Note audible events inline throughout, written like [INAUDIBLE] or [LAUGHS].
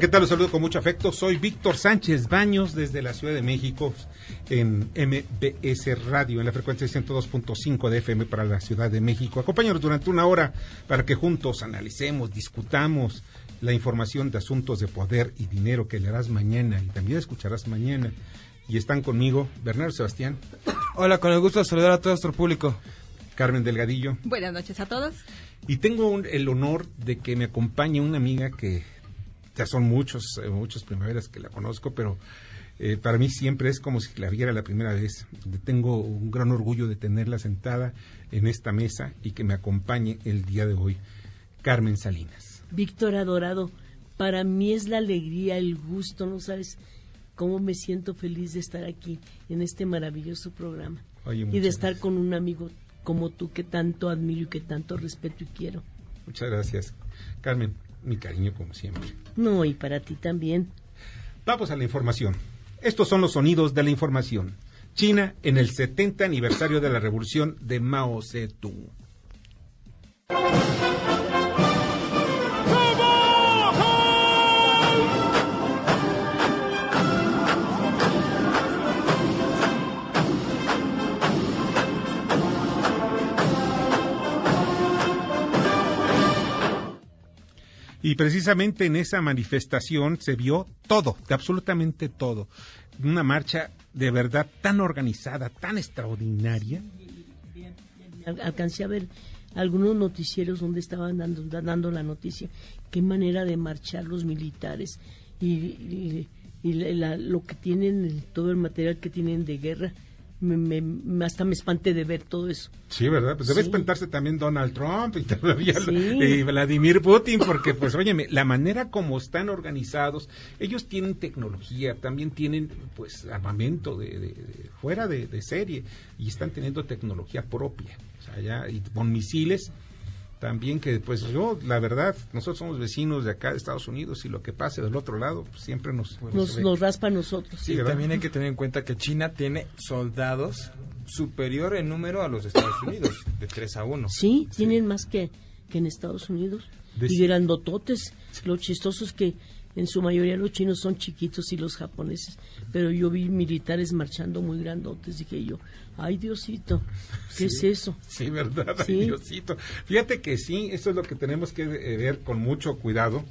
¿Qué tal? Los saludo con mucho afecto. Soy Víctor Sánchez Baños desde la Ciudad de México en MBS Radio en la frecuencia 102.5 de FM para la Ciudad de México. Acompáñanos durante una hora para que juntos analicemos, discutamos la información de asuntos de poder y dinero que leerás mañana y también escucharás mañana. Y están conmigo Bernardo Sebastián. Hola, con el gusto de saludar a todo nuestro público. Carmen Delgadillo. Buenas noches a todos. Y tengo el honor de que me acompañe una amiga que ya son muchos, eh, muchas primaveras que la conozco, pero eh, para mí siempre es como si la viera la primera vez. Tengo un gran orgullo de tenerla sentada en esta mesa y que me acompañe el día de hoy. Carmen Salinas. Víctor Adorado, para mí es la alegría, el gusto, no sabes cómo me siento feliz de estar aquí en este maravilloso programa y de estar con un amigo como tú que tanto admiro y que tanto respeto y quiero. Muchas gracias. Carmen, mi cariño como siempre. No, y para ti también. Vamos a la información. Estos son los sonidos de la información. China en el 70 aniversario de la revolución de Mao Zedong. Y precisamente en esa manifestación se vio todo, de absolutamente todo. Una marcha de verdad tan organizada, tan extraordinaria. Alcancé a ver algunos noticieros donde estaban dando, dando la noticia. Qué manera de marchar los militares y, lo que tienen, todo el material que tienen de guerra me, hasta me espanté de ver todo eso. Sí, ¿verdad? Pues debe espantarse también Donald Trump y [LAUGHS] todavía y Vladimir Putin, porque pues óyeme, la manera como están organizados, ellos tienen tecnología, también tienen pues armamento de, fuera de, serie y están teniendo tecnología propia, o sea, ya, y con misiles también que pues yo la verdad nosotros somos vecinos de acá de Estados Unidos y lo que pase del otro lado pues, siempre nos nos, raspa a nosotros. Sí, también hay que tener en cuenta que China tiene soldados superior en número a los Estados Unidos de 3 a 1 sí, tienen más que, que en Estados Unidos y grandototes lo chistoso es que en su mayoría los chinos son chiquitos y los japoneses, pero yo vi militares marchando muy grandotes, dije yo, ay Diosito, ¿qué es eso? Sí, verdad, ay Diosito. Fíjate que sí, eso es lo que tenemos que eh, ver con mucho cuidado.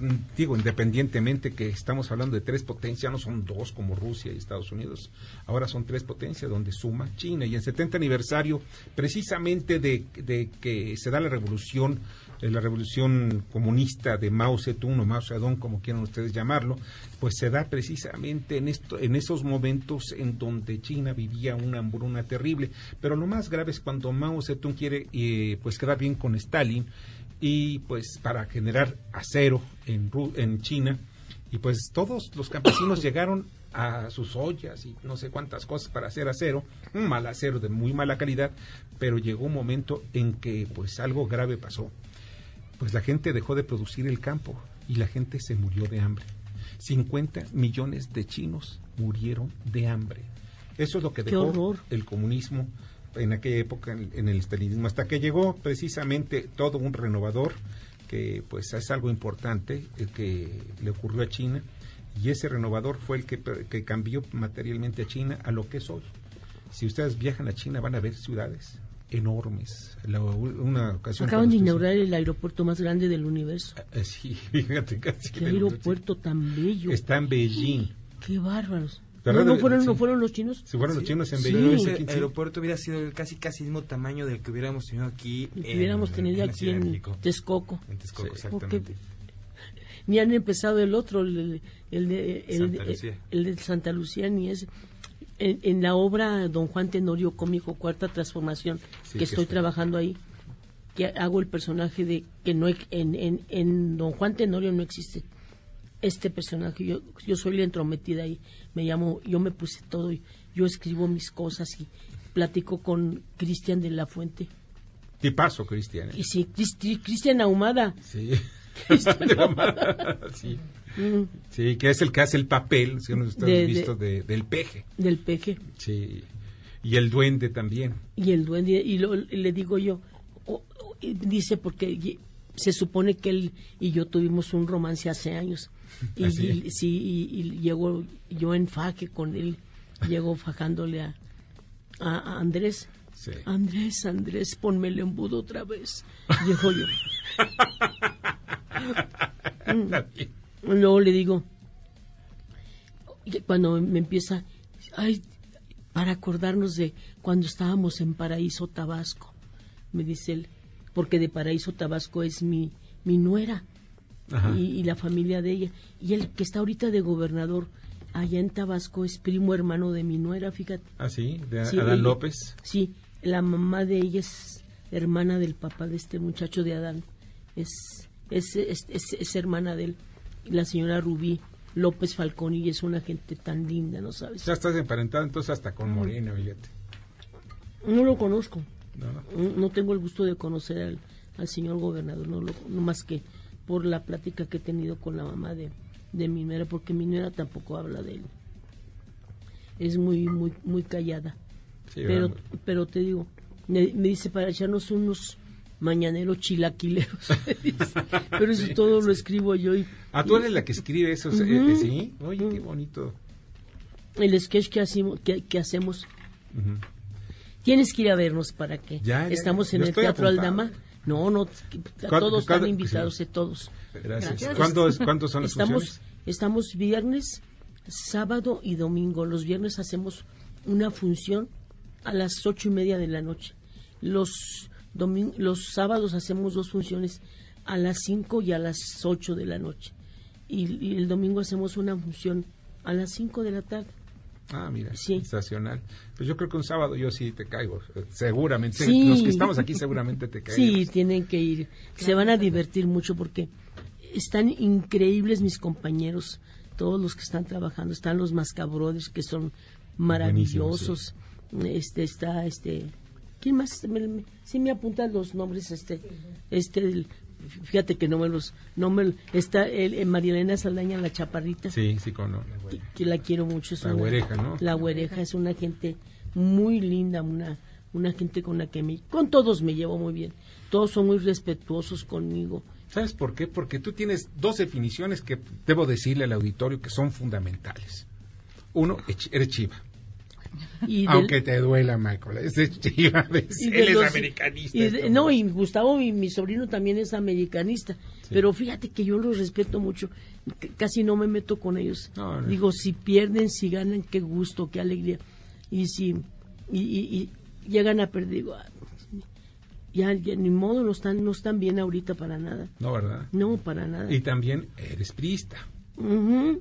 Mm, digo, independientemente que estamos hablando de tres potencias, no son dos como Rusia y Estados Unidos, ahora son tres potencias donde suma China. Y en 70 aniversario, precisamente de, de que se da la revolución la revolución comunista de Mao Zedong o Mao Zedong, como quieran ustedes llamarlo, pues se da precisamente en, esto, en esos momentos en donde China vivía una hambruna terrible. Pero lo más grave es cuando Mao Zedong quiere eh, pues quedar bien con Stalin y pues para generar acero en, en China y pues todos los campesinos [COUGHS] llegaron a sus ollas y no sé cuántas cosas para hacer acero, un mal acero de muy mala calidad, pero llegó un momento en que pues algo grave pasó pues la gente dejó de producir el campo y la gente se murió de hambre. 50 millones de chinos murieron de hambre. Eso es lo que dejó el comunismo en aquella época en, el estalinismo, hasta que llegó precisamente todo un renovador que pues es algo importante el que le ocurrió a China y ese renovador fue el que, que cambió materialmente a China a lo que es hoy. Si ustedes viajan a China van a ver ciudades enormes. una ocasión Acaban de inaugurar el aeropuerto más grande del universo. Ah, eh, sí, [LAUGHS] fíjate, casi. Qué aeropuerto tan bello. Está en Beijing. Qué bárbaros. No, no fueron, no fueron los chinos. Se fueron los chinos en Sí. Vehículo. ese aeropuerto hubiera sido casi casi el mismo tamaño del que hubiéramos tenido aquí. El que en- hubiéramos tenido en la aquí en México. Texcoco. En Texcoco, Sí. exactamente. Porque ni han empezado el otro, el, el de, el, Santa el de Santa Lucía, ni es. En, en la obra Don Juan Tenorio Cómico Cuarta Transformación, Sí, que estoy está. trabajando ahí, que hago el personaje de que no en, en, en Don Juan Tenorio no existe este personaje. Yo, yo soy la entrometida ahí, me llamo, yo me puse todo, y yo escribo mis cosas y platico con Cristian de la Fuente. Tipazo, Cristian. ¿eh? Y sí, Cristi- Cristian Ahumada. Sí. Cristian [LAUGHS] sí. Mm, Sí, que es el que hace el papel, si De- han de- visto, de, del peje. del peje. Sí. Y el duende también. Y el duende, y, lo- y le digo yo, o- o- y dice porque se supone que él y yo tuvimos un romance hace años. [LAUGHS] Y, ¿Ah, sí? y- sí, y, y llegó yo en faje con él, llegó fajándole a, a- a Andrés. Sí. Andrés, Andrés, ponme el embudo otra vez. Dijo yo. [LAUGHS] Bien. Luego le digo, cuando me empieza, ay, para acordarnos de cuando estábamos en Paraíso, Tabasco, me dice él, porque de Paraíso, Tabasco es mi, mi nuera y, y la familia de ella. Y él que está ahorita de gobernador allá en Tabasco es primo hermano de mi nuera, fíjate. Ah, sí, de Sí, Adán ella- López. Sí, la mamá de ella es hermana del papá de este muchacho de Adán. Es, es, es, es- es hermana de él. La señora Rubí López Falcón y es una gente tan linda, ¿no sabes? Ya estás emparentado entonces hasta con Moreno, fíjate. No lo conozco. ¿no? No no tengo el gusto de conocer al, al señor gobernador, no, lo, no más que por la plática que he tenido con la mamá de, de mi nuera, porque mi nuera tampoco habla de él. Es muy, muy, muy callada. Sí, pero, pero te digo, me, me dice para echarnos unos mañaneros chilaquileros. [LAUGHS] pero eso todo lo escribo yo y Ah, tú eres la que escribe eso, eh, ¿sí? Oye, qué bonito. el sketch que hacemos, que, que hacemos tienes que ir a vernos para que Ya, ya, estamos en el Teatro apuntado. Aldama. No, no, a ¿Cuándo- todos están invitados, sí. eh, todos. Gracias. Gracias. ¿Cuándo, es- ¿Cuándo son las estamos, funciones? Estamos viernes, sábado y domingo. Los viernes hacemos una función a las ocho y media de la noche. Los, domin- los sábados hacemos dos funciones a las cinco y a las ocho de la noche. Y, y el domingo hacemos una función a las cinco de la tarde. Ah, mira, Sí. sensacional. Pues yo creo que un sábado yo sí te caigo, eh, seguramente. Sí. Los que estamos aquí seguramente te caemos. Sí, tienen que ir. Se van a divertir mucho porque están increíbles mis compañeros, todos los que están trabajando. Están los Mascabrothers que son maravillosos. Este está este ¿Quién más? Me- me- sí me apuntan los nombres este este el- fíjate que no me los no me está el, el María Elena Saldaña la chaparrita Sí, sí, con no. que, que la quiero mucho. Es La una- güereja, ¿no? La güereja es una gente muy linda, una, una gente con la que me, con todos me llevo muy bien. Todos son muy respetuosos conmigo. ¿Sabes por qué? Porque tú tienes dos definiciones que debo decirle al auditorio que son fundamentales. Uno, eres chiva. Y del- Aunque te duela, Michael. Es él es americanista. y de- esto, no, y Gustavo, mi, mi sobrino, también es americanista. Pero fíjate que yo los respeto mucho. Casi no me meto con ellos. No, no. Digo, si pierden, si ganan, qué gusto, qué alegría. Y si y, y- y llegan a perder, digo, ah, ya, ya ni modo, no están, no están bien ahorita para nada. No, ¿verdad? No, para nada. Y también eres priista. Ujú.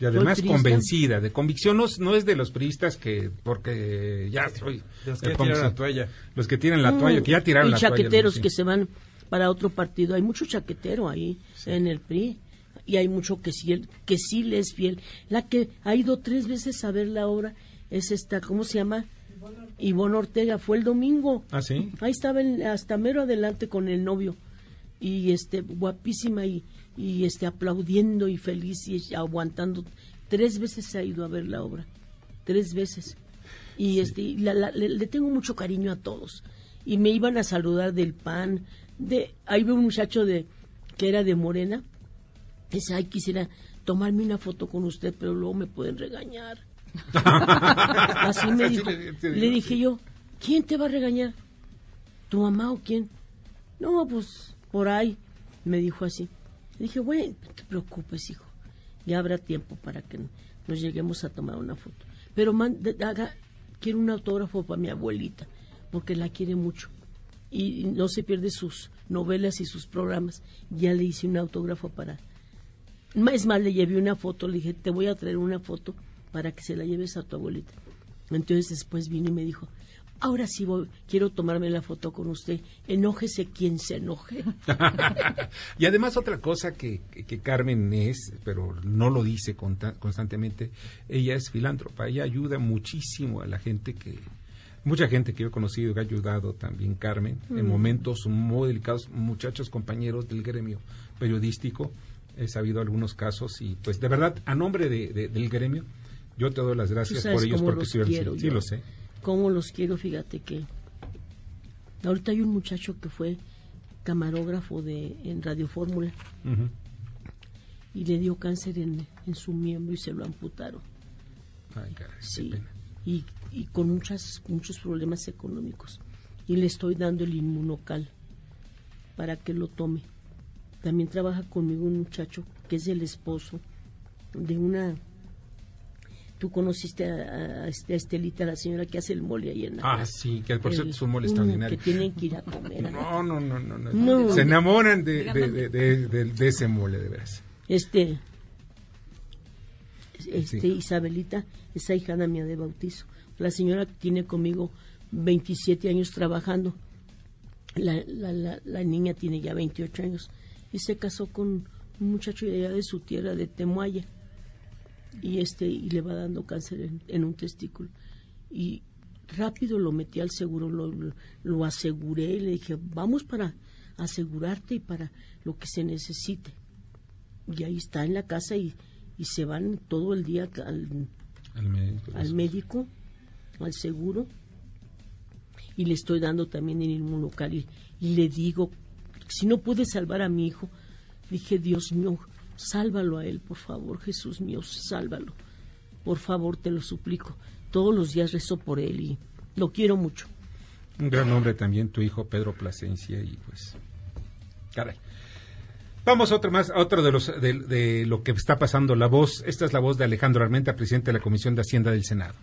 Y además convencida, de convicción. No, es- no es de los priistas que, porque ya soy. Los que tiraron la toalla. Los que tiran la toalla, que ya tiraron y la toalla. chaqueteros sí. que se van para otro partido. Hay mucho chaquetero ahí en el PRI. Y hay mucho que sí, que sí le es fiel. La que ha ido tres veces a ver la obra es esta, ¿cómo se llama? Ivonne Ortega. Fue el domingo. Ah, sí. Ahí estaba el- hasta mero adelante con el novio. Y este, guapísima y, y este, aplaudiendo y feliz y aguantando. Tres veces se ha ido a ver la obra. Tres veces. Y este, la- la- le, le tengo mucho cariño a todos. Y me iban a saludar del pan. De, ahí veo un muchacho de, que era de Morena. Dice, ay, quisiera tomarme una foto con usted, pero luego me pueden regañar. [LAUGHS] Así me dijo. le- dije yo, ¿quién te va a regañar? ¿Tu mamá o quién? No, pues por ahí, me dijo así. Le dije, bueno, no te preocupes, hijo. Ya habrá tiempo para que nos lleguemos a tomar una foto. Pero haga, quiero un autógrafo para mi abuelita, porque la quiere mucho. Y no se pierde sus novelas y sus programas. Ya le hice un autógrafo para... Es más, le llevé una foto, le dije, te voy a traer una foto para que se la lleves a tu abuelita. Entonces después vino y me dijo, ahora sí voy, quiero tomarme la foto con usted, enójese quien se enoje. [LAUGHS] y además otra cosa que, Carmen es, pero no lo dice constantemente, ella es filántropa, ella ayuda muchísimo a la gente que, mucha gente que yo he conocido que ha ayudado también Carmen en mm. momentos muy delicados, muchachos compañeros del gremio periodístico, he sabido algunos casos y pues de verdad, a nombre del gremio, yo te doy las gracias por ellos porque sí, sí lo sé cómo los quiero, fíjate que ahorita hay un muchacho que fue camarógrafo de en Radio Fórmula y le dio cáncer en, su miembro y se lo amputaron. Ay, sí, Y, y con muchas, muchos problemas económicos. Y le estoy dando el inmunocal para que lo tome. También trabaja conmigo un muchacho que es el esposo de una tú conociste a, Estelita, la señora que hace el mole ahí en la Ah, sí, que por cierto es un mole extraordinario. Que tienen que ir a comer. No, no, no, no, Se enamoran de, de, ese mole, de veras. Este, este Isabelita, esa hijana mía de bautizo. La señora tiene conmigo 27 años trabajando. La, la, la, niña tiene ya 28 años. Y se casó con un muchacho de allá de su tierra, de Temuaya y este y le va dando cáncer en, un testículo. Y rápido lo metí al seguro lo, lo, aseguré y le dije vamos para asegurarte y para lo que se necesite y ahí está en la casa y, y se van todo el día al, al, médico, al seguro. Y le estoy dando también en local y, y le digo si no pude salvar a mi hijo dije Dios mío Sálvalo a él, por favor, Jesús mío, sálvalo. Por favor, te lo suplico. Todos los días rezo por él y lo quiero mucho. Un gran hombre también, tu hijo Pedro Plasencia, y pues, caray. Vamos a otro más, a otro de los de, de, lo que está pasando. La voz, esta es la voz de Alejandro Armenta, presidente de la Comisión de Hacienda del Senado.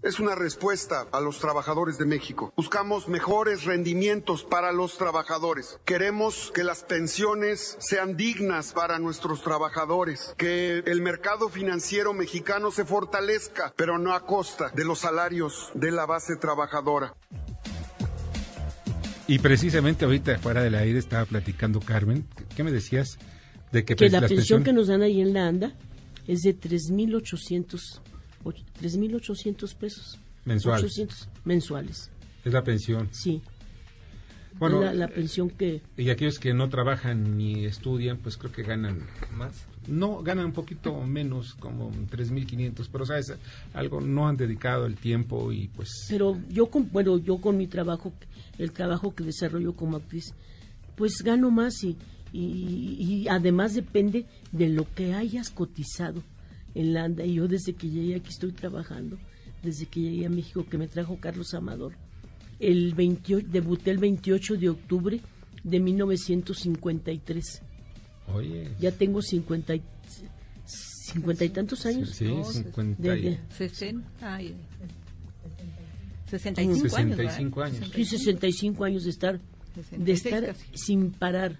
Es una respuesta a los trabajadores de México. Buscamos mejores rendimientos para los trabajadores. Queremos que las pensiones sean dignas para nuestros trabajadores, que el mercado financiero mexicano se fortalezca, pero no a costa de los salarios de la base trabajadora. Y precisamente ahorita fuera del aire estaba platicando Carmen, ¿qué me decías? De que, que pues, la pensión que nos dan ahí en la ANDA es de 3.800 3.800 pesos. Mensuales. mensuales. Es la pensión. Sí. Bueno, la, la, pensión que... Y aquellos que no trabajan ni estudian, pues creo que ganan más. No, ganan un poquito menos, como 3.500, pero sabes, algo no han dedicado el tiempo y pues... Pero yo con, bueno, yo con mi trabajo, el trabajo que desarrollo como actriz, pues gano más y, y, y además depende de lo que hayas cotizado en Landa y yo desde que llegué aquí estoy trabajando, desde que llegué a México que me trajo Carlos Amador. El 28, debuté el 28 de octubre de 1953. Oye. Ya tengo 50 y, cincuenta y tantos años. Sí, 50 y... 65, años. Sí, 65 años de estar, de estar sin parar.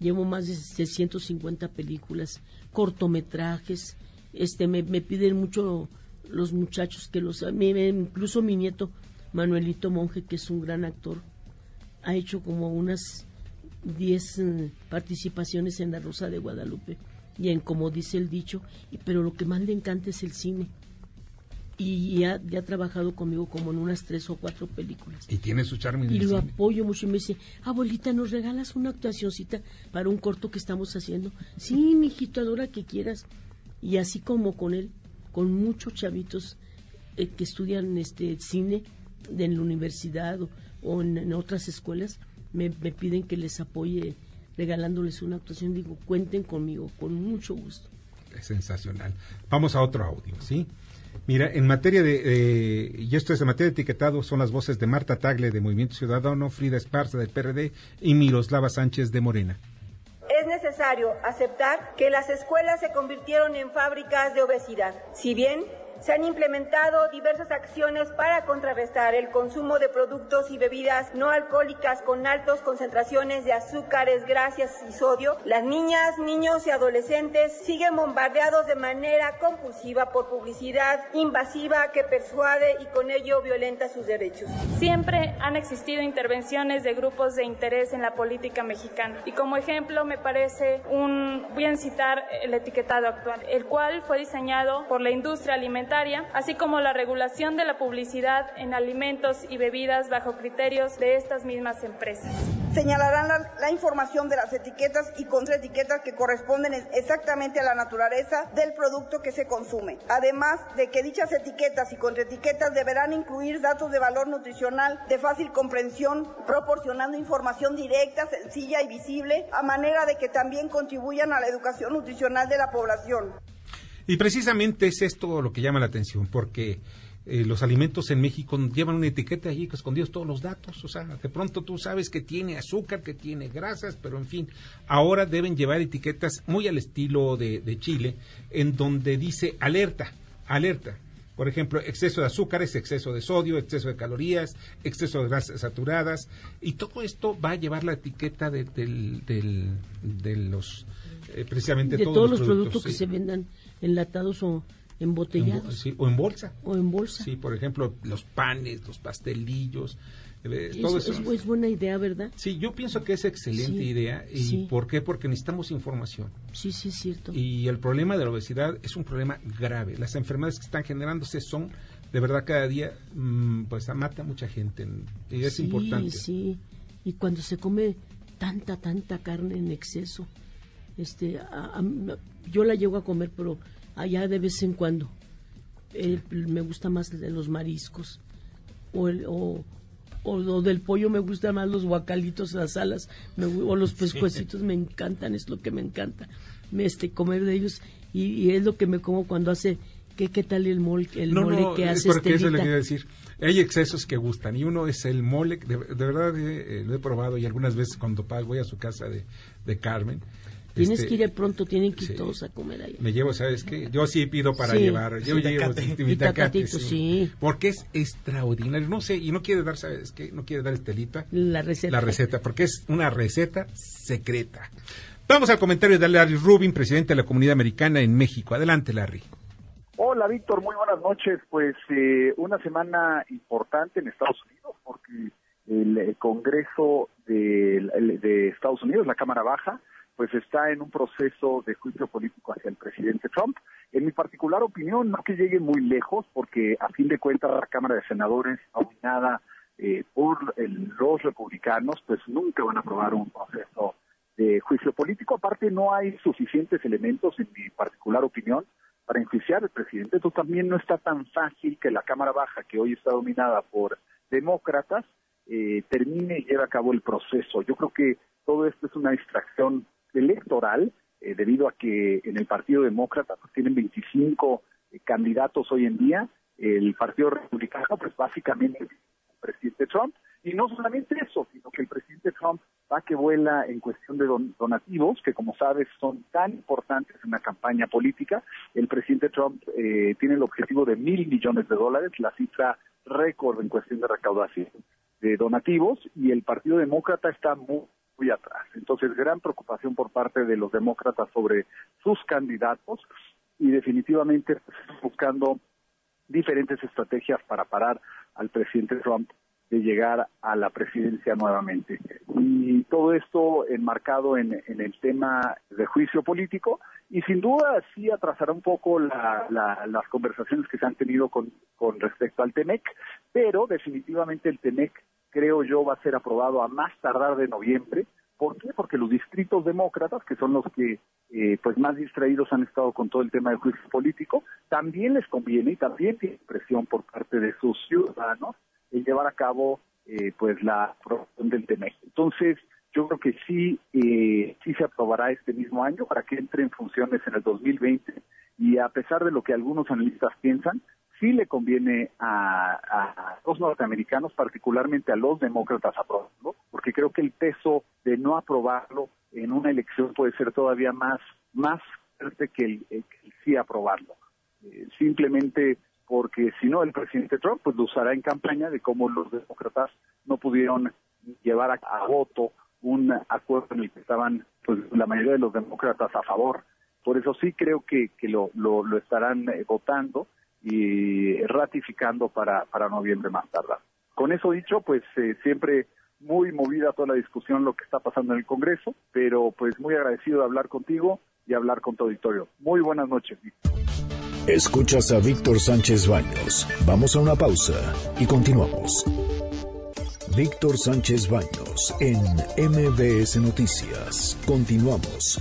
Llevo más de 650 películas, cortometrajes. Este, me, piden mucho los muchachos que los... incluso mi nieto Manuelito Monje, que es un gran actor, ha hecho como unas 10 eh, participaciones en La Rosa de Guadalupe y en como dice el dicho, pero lo que más le encanta es el cine y ya, ha trabajado conmigo como en unas tres o cuatro películas. Y tiene su charme. Y lo apoyo mucho y me dice, abuelita, ¿nos regalas una actuacióncita para un corto que estamos haciendo? Sí, mijito, adora que quieras. Y así como con él, con muchos chavitos eh, que estudian este cine en la universidad o, en, otras escuelas, me, me piden que les apoye regalándoles una actuación. Digo, cuenten conmigo, con mucho gusto. Es sensacional. Vamos a otro audio, ¿sí? Mira, en materia de, y esto es en materia de etiquetado, son las voces de Marta Tagle de Movimiento Ciudadano, Frida Esparza del PRD y Miroslava Sánchez de Morena es necesario aceptar que las escuelas se convirtieron en fábricas de obesidad. Si bien se han implementado diversas acciones para contrarrestar el consumo de productos y bebidas no alcohólicas con altas concentraciones de azúcares, grasas y sodio. Las niñas, niños y adolescentes siguen bombardeados de manera compulsiva por publicidad invasiva que persuade y con ello violenta sus derechos. Siempre han existido intervenciones de grupos de interés en la política mexicana y como ejemplo me parece un, voy a citar el etiquetado actual, el cual fue diseñado por la industria alimentaria así como la regulación de la publicidad en alimentos y bebidas bajo criterios de estas mismas empresas. Señalarán la, información de las etiquetas y contraetiquetas que corresponden exactamente a la naturaleza del producto que se consume. Además de que dichas etiquetas y contraetiquetas deberán incluir datos de valor nutricional de fácil comprensión, proporcionando información directa, sencilla y visible, a manera de que también contribuyan a la educación nutricional de la población. Y precisamente es esto lo que llama la atención, porque eh, los alimentos en México llevan una etiqueta allí que escondidos todos los datos. O sea, de pronto tú sabes que tiene azúcar, que tiene grasas, pero en fin, ahora deben llevar etiquetas muy al estilo de, Chile, en donde dice alerta, alerta. Por ejemplo, exceso de azúcares, exceso de sodio, exceso de calorías, exceso de grasas saturadas. Y todo esto va a llevar la etiqueta de, los, eh, precisamente de todos, los, productos, que se vendan enlatados o embotellados. sí, o en bolsa. O en bolsa. Sí, por ejemplo, los panes, los pastelillos. Eh, todo eso, Es, buena idea, ¿verdad? Sí, yo pienso que es excelente idea. ¿Y por qué? Porque necesitamos información. Sí, sí, es cierto. Y el problema de la obesidad es un problema grave. Las enfermedades que están generándose son, de verdad, cada día, mm, pues mata a mucha gente. Y es importante. Sí, sí. Y cuando se come tanta, tanta carne en exceso, este, yo la llego a comer, pero allá de vez en cuando. me gusta más de los mariscos o, el, o, o, del pollo me gustan más los guacalitos, las alas o los pescuecitos me encantan, es lo que me encanta este comer de ellos y, es lo que me como cuando hace ¿Qué, ¿Qué tal el mole, el mole que hace porque eso le quiero decir. Hay excesos que gustan y uno es el mole, de, verdad eh, lo he probado y algunas veces cuando voy a su casa de, de Carmen Tienes este, que ir pronto, tienen que ir todos a comer ahí. Me llevo, ¿sabes qué? Yo sí pido para llevar. Yo llevo mi tacate, sí. Porque es extraordinario. No sé, y no quiere dar, ¿sabes qué? No quiere dar Estelita. La receta. La receta, porque es una receta secreta. Vamos al comentario de Larry Rubin, presidente de la Comunidad Americana en México. Adelante, Larry. Hola, Víctor. Muy buenas noches. Pues eh, una semana importante en Estados Unidos, porque el, Congreso de Estados Unidos, la Cámara Baja, pues está en un proceso de juicio político hacia el presidente Trump. En mi particular opinión, no que llegue muy lejos, porque a fin de cuentas la Cámara de Senadores, dominada eh, por los republicanos, pues nunca van a aprobar un proceso de juicio político. Aparte, no hay suficientes elementos, en mi particular opinión, para enjuiciar al presidente. Entonces también no está tan fácil que la Cámara Baja, que hoy está dominada por demócratas, eh, termine y lleve a cabo el proceso. Yo creo que todo esto es una distracción electoral, eh, debido a que en el Partido Demócrata pues, tienen 25 eh, candidatos hoy en día, el Partido Republicano, pues básicamente el presidente Trump, y no solamente eso, sino que el presidente Trump va que vuela en cuestión de donativos, que como sabes son tan importantes en la campaña política. El presidente Trump eh, tiene el objetivo de mil millones de dólares, la cifra récord en cuestión de recaudación de donativos, y el Partido Demócrata está muy muy atrás. Entonces, gran preocupación por parte de los demócratas sobre sus candidatos y definitivamente buscando diferentes estrategias para parar al presidente Trump de llegar a la presidencia nuevamente. Y todo esto enmarcado en, el tema de juicio político y sin duda sí atrasará un poco las conversaciones que se han tenido con, con respecto al TEMEC, pero definitivamente el TEMEC creo yo, va a ser aprobado a más tardar de noviembre. ¿Por qué? Porque los distritos demócratas, que son los que eh, pues más distraídos han estado con todo el tema del juicio político, también les conviene y también tiene presión por parte de sus ciudadanos en llevar a cabo eh, pues la aprobación del TEMEC. Entonces, yo creo que sí, eh, sí se aprobará este mismo año para que entre en funciones en el 2020 y a pesar de lo que algunos analistas piensan, sí le conviene a, los norteamericanos, particularmente a los demócratas, aprobarlo, porque creo que el peso de no aprobarlo en una elección puede ser todavía más, más fuerte que el, sí aprobarlo. Eh, simplemente porque si no el presidente Trump pues lo usará en campaña de cómo los demócratas no pudieron llevar a, voto un acuerdo en el que estaban pues la mayoría de los demócratas a favor. Por eso sí creo que, que lo, lo, estarán eh, votando y ratificando para, para noviembre más tardar. Con eso dicho, pues eh, siempre muy movida toda la discusión, lo que está pasando en el Congreso, pero pues muy agradecido de hablar contigo y hablar con tu auditorio. Muy buenas noches. Escuchas a Víctor Sánchez Baños. Vamos a una pausa y continuamos. Víctor Sánchez Baños en MBS Noticias. Continuamos.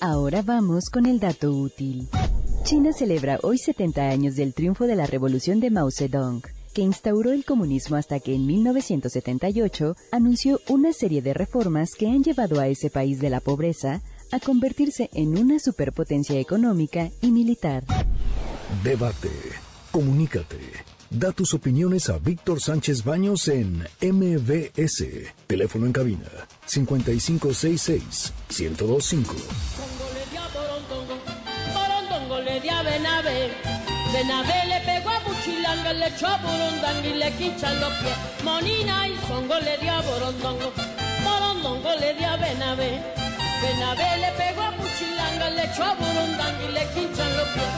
Ahora vamos con el dato útil. China celebra hoy 70 años del triunfo de la revolución de Mao Zedong que instauró el comunismo hasta que en 1978 anunció una serie de reformas que han llevado a ese país de la pobreza a convertirse en una superpotencia económica y militar. Debate. Comunícate. Da tus opiniones a Víctor Sánchez Baños en MBS. Teléfono en cabina 5566 1025. Benavé le pegó a Buchilanga, le echó a Burundanga y le quinchan los pies. Monina y Songo le dio a Borondongo, Borondongo le dio a Benavé. Benavé le pegó a Buchilanga, le echó a Burundanga y le quinchan los pies.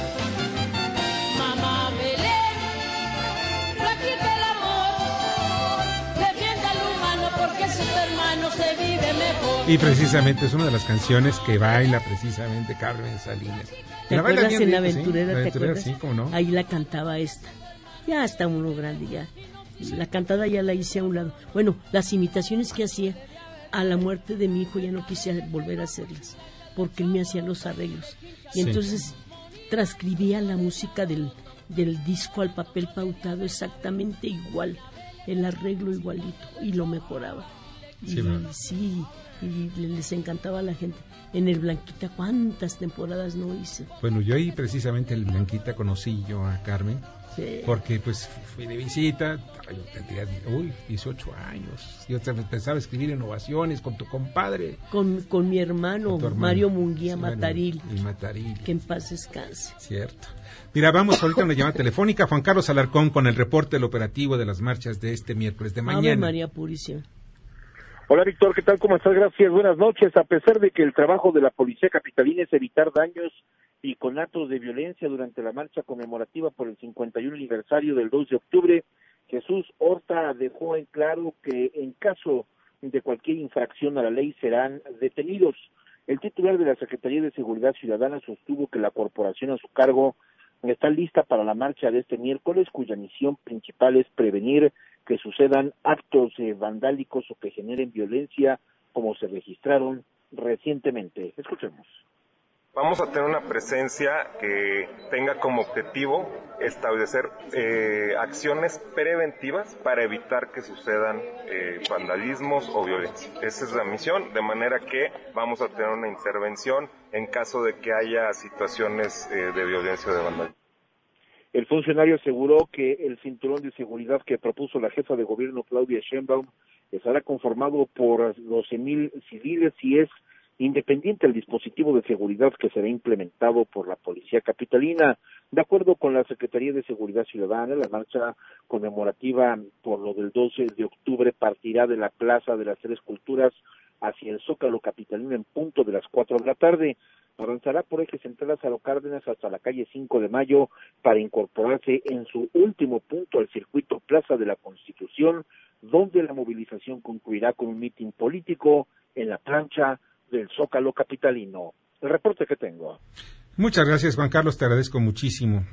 Mamá Belén, practica el amor, defienda al humano porque su hermano se vive mejor. Y precisamente es una de las canciones que baila precisamente Carmen Salinas. ¿Te acuerdas en la aventurera? ¿te acuerdas? Sí, ¿cómo no? Ahí la cantaba esta. Ya está uno grande ya. La cantada ya la hice a un lado. Bueno, las imitaciones que hacía a la muerte de mi hijo ya no quise volver a hacerlas, porque él me hacía los arreglos. Y entonces transcribía la música del, del disco al papel pautado exactamente igual, el arreglo igualito, y lo mejoraba. Sí, sí, y les encantaba a la gente. En el Blanquita, ¿cuántas temporadas no hice? Bueno, yo ahí precisamente en el Blanquita conocí yo a Carmen. Porque pues fui de visita, yo tendría, uy, 18 años. Yo empezaba a escribir innovaciones con tu compadre. Con, con mi hermano, Mario Munguía Mataril. Y Mataril. Que en paz descanse. Cierto. Mira, vamos ahorita a una llamada telefónica. Juan Carlos Alarcón con el reporte del operativo de las marchas de este miércoles de mañana. María Purísima. Hola Víctor, ¿qué tal? ¿Cómo estás? Gracias, buenas noches. A pesar de que el trabajo de la Policía Capitalina es evitar daños y con actos de violencia durante la marcha conmemorativa por el 51 aniversario del 2 de octubre, Jesús Horta dejó en claro que en caso de cualquier infracción a la ley serán detenidos. El titular de la Secretaría de Seguridad Ciudadana sostuvo que la corporación a su cargo está lista para la marcha de este miércoles, cuya misión principal es prevenir que sucedan actos eh, vandálicos o que generen violencia como se registraron recientemente. Escuchemos. Vamos a tener una presencia que tenga como objetivo establecer eh, acciones preventivas para evitar que sucedan eh, vandalismos o violencia. Esa es la misión, de manera que vamos a tener una intervención en caso de que haya situaciones de violencia o de vandalismo. El funcionario aseguró que el cinturón de seguridad que propuso la jefa de gobierno Claudia Sheinbaum estará conformado por 12.000 civiles y es independiente el dispositivo de seguridad que será implementado por la Policía Capitalina. De acuerdo con la Secretaría de Seguridad Ciudadana, la marcha conmemorativa por lo del 12 de octubre partirá de la Plaza de las Tres Culturas hacia el Zócalo Capitalino en punto de las cuatro de la tarde avanzará por eje central Lázaro Cárdenas hasta la calle 5 de Mayo para incorporarse en su último punto al circuito Plaza de la Constitución, donde la movilización concluirá con un mitin político en la plancha del Zócalo Capitalino. El reporte que tengo. Muchas gracias, Juan Carlos, te agradezco muchísimo.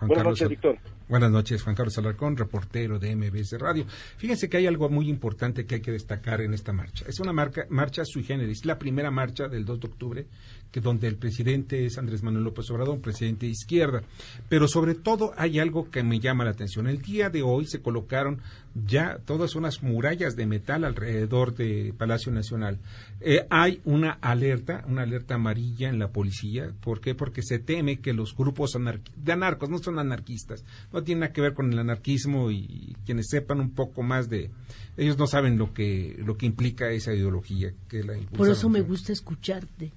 Buenas noches, Víctor. Buenas noches, Juan Carlos Alarcón, reportero de MBS Radio. Fíjense que hay algo muy importante que hay que destacar en esta marcha. Es una marcha sui generis, la primera marcha del 2 de octubre, que donde el presidente es Andrés Manuel López Obrador, presidente de izquierda. Pero sobre todo hay algo que me llama la atención. El día de hoy se colocaron ya todas unas murallas de metal alrededor de Palacio Nacional. Eh, hay una alerta, una alerta amarilla en la policía. ¿Por qué? Porque se teme que los grupos de anarcos no son anarquistas, no tienen nada que ver con el anarquismo y quienes sepan un poco más de ellos no saben lo que lo que implica esa ideología que la Por eso me gusta escucharte,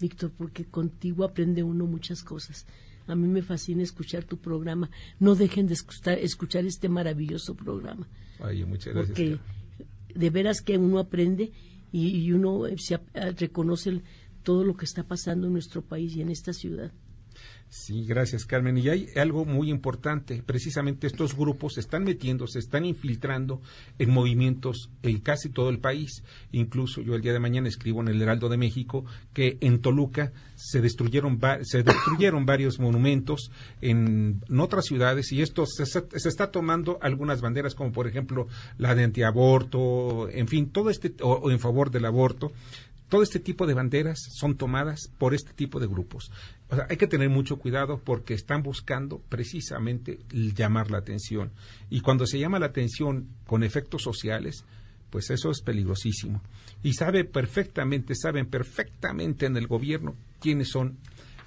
Víctor, porque contigo aprende uno muchas cosas. A mí me fascina escuchar tu programa. No dejen de escuchar, este maravilloso programa. Ay, muchas gracias. Porque de veras que uno aprende y, uno se, reconoce todo lo que está pasando en nuestro país y en esta ciudad. Sí, gracias Carmen. Y hay algo muy importante. Precisamente estos grupos se están metiendo, se están infiltrando en movimientos en casi todo el país. Incluso yo el día de mañana escribo en el Heraldo de México que en Toluca se destruyeron, se [COUGHS] destruyeron varios monumentos en, otras ciudades y esto se, se, está tomando algunas banderas como por ejemplo la de antiaborto, en fin, todo este, o en favor del aborto todo este tipo de banderas son tomadas por este tipo de grupos. O sea, hay que tener mucho cuidado porque están buscando precisamente llamar la atención. Y cuando se llama la atención con efectos sociales, pues eso es peligrosísimo. Y sabe perfectamente, saben perfectamente en el gobierno quiénes son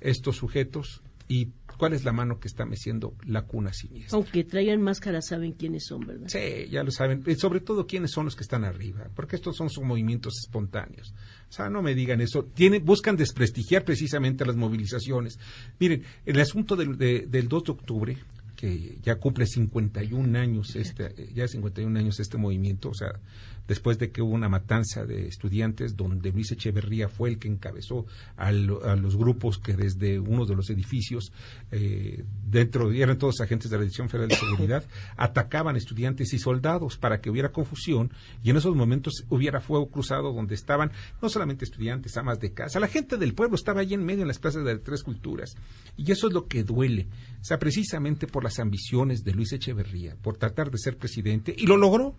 estos sujetos y cuál es la mano que está meciendo la cuna siniestra. Aunque traigan máscara, saben quiénes son, ¿verdad? Sí, ya lo saben. Y sobre todo quiénes son los que están arriba, porque estos son sus movimientos espontáneos. O sea, no me digan eso. buscan desprestigiar precisamente las movilizaciones. Miren, el asunto del, del 2 de octubre, que ya cumple 51 años, este, ya 51 años este movimiento, o sea, después de que hubo una matanza de estudiantes donde Luis Echeverría fue el que encabezó a los grupos que desde uno de los edificios, eh, dentro, eran todos agentes de la Dirección Federal de Seguridad, [COUGHS] atacaban estudiantes y soldados para que hubiera confusión y en esos momentos hubiera fuego cruzado donde estaban no solamente estudiantes, amas de casa, la gente del pueblo estaba allí en medio en las plazas de las tres culturas. Y eso es lo que duele, o sea, precisamente por las ambiciones de Luis Echeverría, por tratar de ser presidente, y lo logró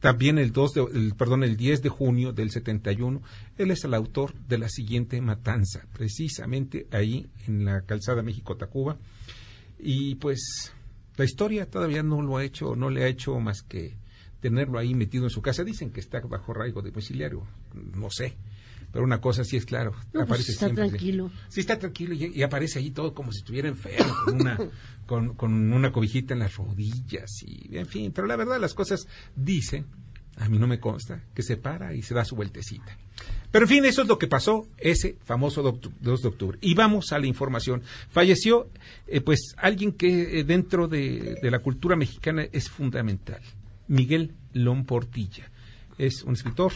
también el, 2 de, perdón, el 10 de junio del 71, él es el autor de la siguiente matanza, precisamente ahí en la calzada México-Tacuba. Y pues la historia todavía no lo ha hecho, no le ha hecho más que tenerlo ahí metido en su casa. Dicen que está bajo raigo domiciliario, no sé. Pero una cosa sí es claro. Pues aparece está tranquilo. Sí, está tranquilo y, aparece ahí todo como si estuviera enfermo, con una, [LAUGHS] con, una cobijita en las rodillas y, en fin. Pero la verdad, las cosas dicen, a mí no me consta, que se para y se da su vueltecita. Pero en fin, eso es lo que pasó ese famoso 2 de octubre. Y vamos a la información. Falleció, eh, pues, alguien que eh, dentro de, de, la cultura mexicana es fundamental. Miguel Lomportilla. Es un escritor,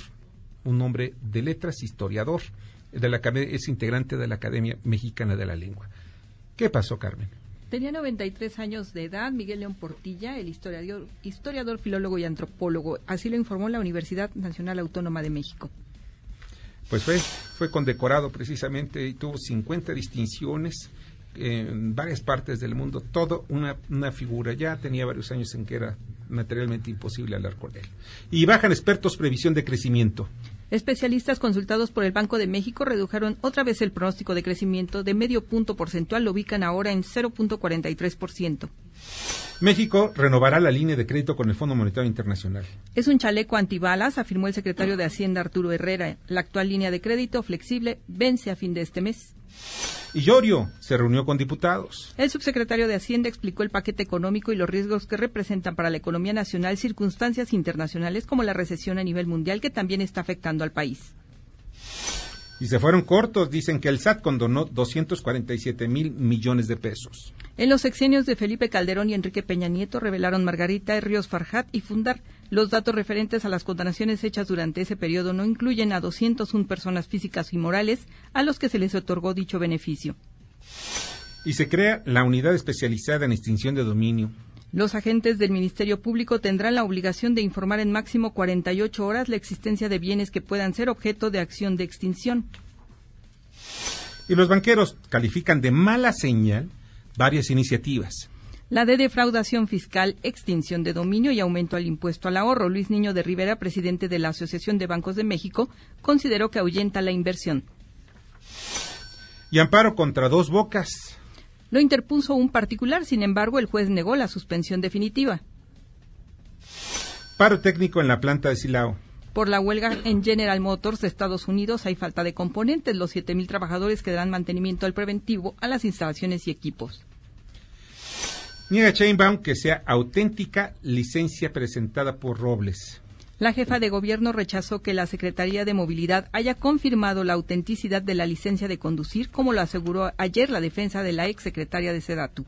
un hombre de letras, historiador, de la, es integrante de la Academia Mexicana de la Lengua. ¿Qué pasó, Carmen? Tenía 93 años de edad Miguel León Portilla, el historiador, historiador, filólogo y antropólogo. Así lo informó la Universidad Nacional Autónoma de México. Pues fue, fue condecorado precisamente y tuvo 50 distinciones en varias partes del mundo, todo una, una figura. Ya tenía varios años en que era materialmente imposible hablar con él. Y bajan expertos previsión de crecimiento. Especialistas consultados por el Banco de México redujeron otra vez el pronóstico de crecimiento de medio punto porcentual, lo ubican ahora en 0.43%. México renovará la línea de crédito con el Fondo Monetario Internacional. Es un chaleco antibalas, afirmó el secretario de Hacienda Arturo Herrera. La actual línea de crédito flexible vence a fin de este mes. Y Llorio se reunió con diputados. El subsecretario de Hacienda explicó el paquete económico y los riesgos que representan para la economía nacional circunstancias internacionales como la recesión a nivel mundial que también está afectando al país. Y se fueron cortos, dicen que el SAT condonó 247 mil millones de pesos. En los sexenios de Felipe Calderón y Enrique Peña Nieto revelaron Margarita Ríos Farjat y Fundar. Los datos referentes a las condonaciones hechas durante ese periodo no incluyen a 201 personas físicas y morales a los que se les otorgó dicho beneficio. Y se crea la unidad especializada en extinción de dominio. Los agentes del Ministerio Público tendrán la obligación de informar en máximo 48 horas la existencia de bienes que puedan ser objeto de acción de extinción. Y los banqueros califican de mala señal varias iniciativas. La de defraudación fiscal, extinción de dominio y aumento al impuesto al ahorro. Luis Niño de Rivera, presidente de la Asociación de Bancos de México, consideró que ahuyenta la inversión. Y amparo contra dos bocas. Lo interpuso un particular, sin embargo, el juez negó la suspensión definitiva. Paro técnico en la planta de Silao. Por la huelga en General Motors de Estados Unidos hay falta de componentes. Los 7.000 trabajadores que darán mantenimiento al preventivo a las instalaciones y equipos. Niega Chainbaum que sea auténtica licencia presentada por Robles. La jefa de gobierno rechazó que la Secretaría de Movilidad haya confirmado la autenticidad de la licencia de conducir, como lo aseguró ayer la defensa de la ex secretaria de Sedatu.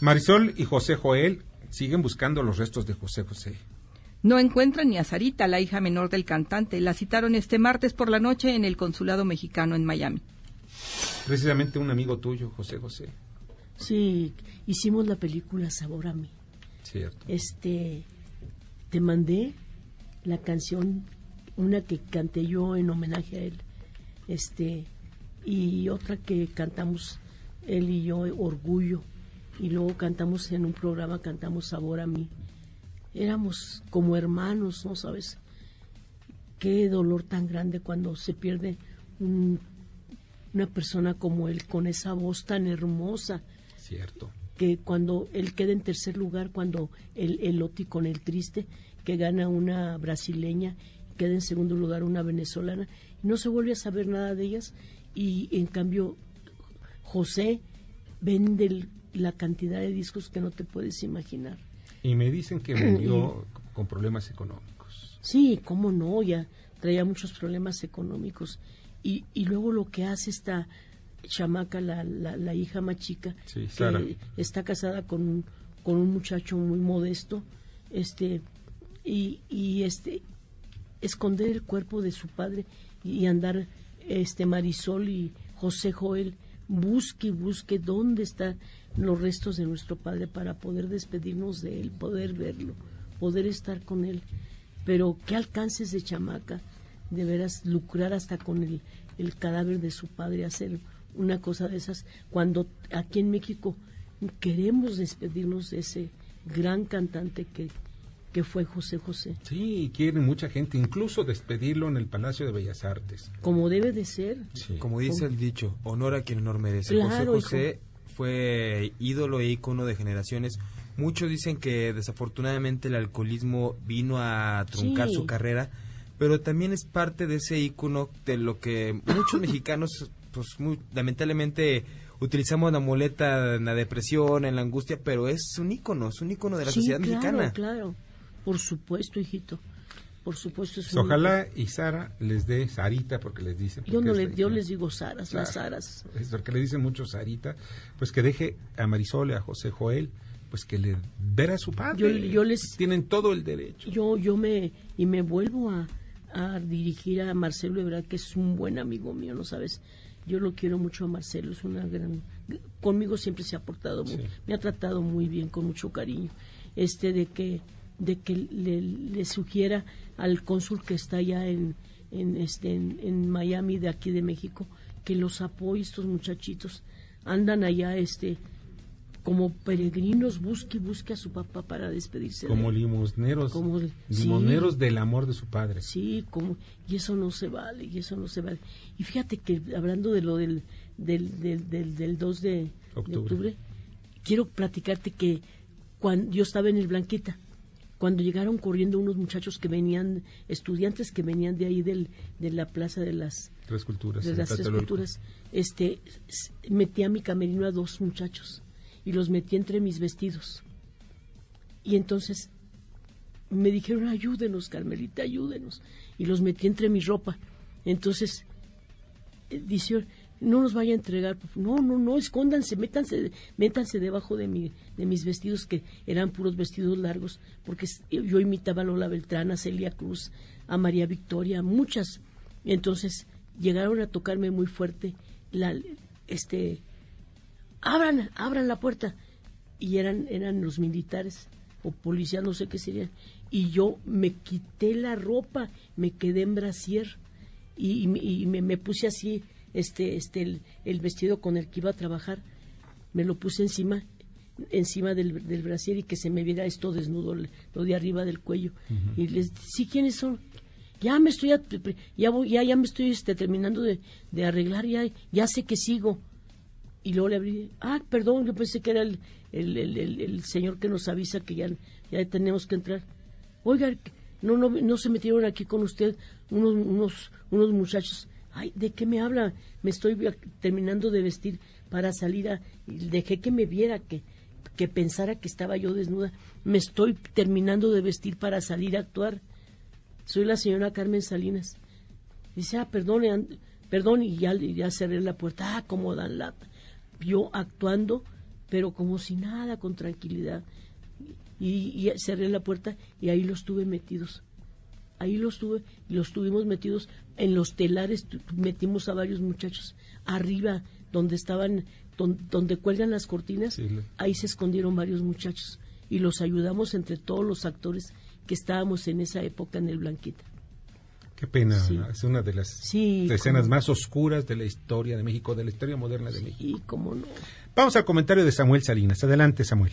Marisol y José Joel siguen buscando los restos de José José. No encuentran ni a Sarita, la hija menor del cantante. La citaron este martes por la noche en el consulado mexicano en Miami. Precisamente un amigo tuyo, José José. Sí, hicimos la película Sabor a mí. Cierto. Este, te mandé la canción, una que canté yo en homenaje a él, este, y otra que cantamos él y yo, Orgullo, y luego cantamos en un programa, cantamos Sabor a mí. Éramos como hermanos, ¿no sabes? Qué dolor tan grande cuando se pierde una persona como él, con esa voz tan hermosa. Cierto. Que cuando él queda en tercer lugar, cuando el, el Oti con el triste, que gana una brasileña, queda en segundo lugar una venezolana, y no se vuelve a saber nada de ellas, y en cambio José vende la cantidad de discos que no te puedes imaginar. Y me dicen que murió [CLEARS THROAT] con problemas económicos. Sí, cómo no, ya traía muchos problemas económicos. Y, y luego lo que hace esta chamaca, la, la, hija más chica, que está casada con, con un muchacho muy modesto, este, y, y este, esconder el cuerpo de su padre y andar este Marisol y José Joel busque busque dónde están los restos de nuestro padre para poder despedirnos de él, poder verlo, poder estar con él. Pero qué alcances de chamaca, de veras lucrar hasta con el, el cadáver de su padre, hacer una cosa de esas, cuando aquí en México queremos despedirnos de ese gran cantante que, que fue José José. Sí, quiere mucha gente, incluso despedirlo en el Palacio de Bellas Artes. Como debe de ser. Como dice el dicho, honor a quien honor merece. José José fue ídolo e ícono de generaciones. Muchos dicen que desafortunadamente el alcoholismo vino a truncar su carrera, pero también es parte de ese ícono de lo que muchos [COUGHS] mexicanos, pues muy, lamentablemente utilizamos la muleta en la depresión, en la angustia, pero es un ícono, es un ícono de la sociedad mexicana. Claro, por supuesto, hijito. Por supuesto. Es Ojalá y Sara les dé Sarita porque les dicen. Yo, no le, yo les digo Saras, las Saras. Es porque le dicen mucho Sarita, pues que deje a Marisol y a José Joel, pues que le ver a su padre. Yo, les tienen todo el derecho. Yo yo me y me vuelvo a, a dirigir a Marcelo Ebrard, que es un buen amigo mío, no sabes. Yo lo quiero mucho a Marcelo, es una gran conmigo siempre se ha portado muy, me ha tratado muy bien con mucho cariño. Este de que de que le, sugiera al cónsul que está allá en, en, este, en, Miami, de aquí de México, que los apoye estos muchachitos. Andan allá este como peregrinos, busque y busque a su papá para despedirse. Como limosneros, como, limosneros del amor de su padre. Sí, como, y eso no se vale, y eso no se vale. Y fíjate que hablando de lo del, del, del, del, 2 de octubre. quiero platicarte que cuando yo estaba en el Blanquita, cuando llegaron corriendo unos muchachos que venían, estudiantes que venían de ahí del, de la plaza de las tres culturas, de las tres culturas, este, metí a mi camerino a dos muchachos y los metí entre mis vestidos. Y entonces me dijeron, ayúdenos, Carmelita, ayúdenos. Y los metí entre mi ropa. Entonces, eh, dice, no nos vaya a entregar. No, no, no, escóndanse, métanse, métanse debajo de, mi, de mis vestidos, que eran puros vestidos largos, porque yo imitaba a Lola Beltrán, a Celia Cruz, a María Victoria, muchas. Entonces llegaron a tocarme muy fuerte, la, este, abran, abran la puerta. Y eran, eran los militares o policías, no sé qué serían. Y yo me quité la ropa, me quedé en brasier y, me puse así este, este, el, vestido con el que iba a trabajar, me lo puse encima, encima del, del brasier y que se me viera esto desnudo, lo de arriba del cuello. Y les sí, ¿quiénes son? Ya me estoy, ya, ya, ya me estoy este, terminando de, de, arreglar, ya, ya sé que sigo. Y luego le abrí, ah, perdón, yo pensé que era el, el, el, el señor que nos avisa que ya, ya tenemos que entrar. oiga, no, no, no se metieron aquí con usted unos, unos, unos muchachos. Ay, ¿de qué me habla? Me estoy terminando de vestir para salir a... Dejé que me viera, que, que pensara que estaba yo desnuda. Me estoy terminando de vestir para salir a actuar. Soy la señora Carmen Salinas. Dice, ah, perdone, perdón, y ya, ya cerré la puerta. Ah, cómo dan lata. Yo actuando, pero como si nada, con tranquilidad. Y, cerré la puerta y ahí los tuve metidos. Ahí los tuve, y los tuvimos metidos en los telares, metimos a varios muchachos arriba, donde estaban, donde, cuelgan las cortinas, ahí se escondieron varios muchachos y los ayudamos entre todos los actores que estábamos en esa época en el Blanquita. Qué pena, es una de las escenas más oscuras de la historia de México, de la historia moderna de México. Y cómo no. Vamos al comentario de Samuel Salinas. Adelante, Samuel.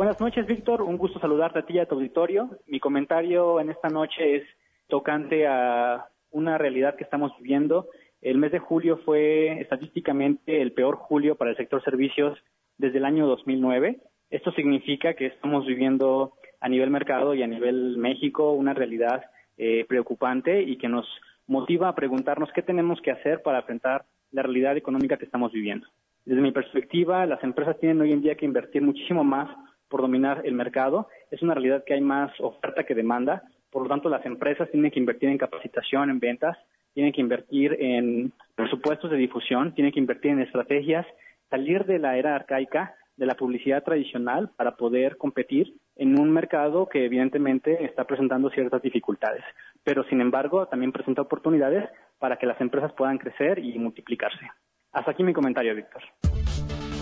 Buenas noches, Víctor. Un gusto saludarte a ti y a tu auditorio. Mi comentario en esta noche es tocante a una realidad que estamos viviendo. El mes de julio fue estadísticamente el peor julio para el sector servicios desde el año 2009. Esto significa que estamos viviendo a nivel mercado y a nivel México una realidad eh, preocupante y que nos motiva a preguntarnos qué tenemos que hacer para enfrentar la realidad económica que estamos viviendo. Desde mi perspectiva, las empresas tienen hoy en día que invertir muchísimo más por dominar el mercado. Es una realidad que hay más oferta que demanda. Por lo tanto, las empresas tienen que invertir en capacitación, en ventas, tienen que invertir en presupuestos de difusión, tienen que invertir en estrategias, salir de la era arcaica de la publicidad tradicional para poder competir en un mercado que evidentemente está presentando ciertas dificultades, pero sin embargo también presenta oportunidades para que las empresas puedan crecer y multiplicarse. Hasta aquí mi comentario, Víctor.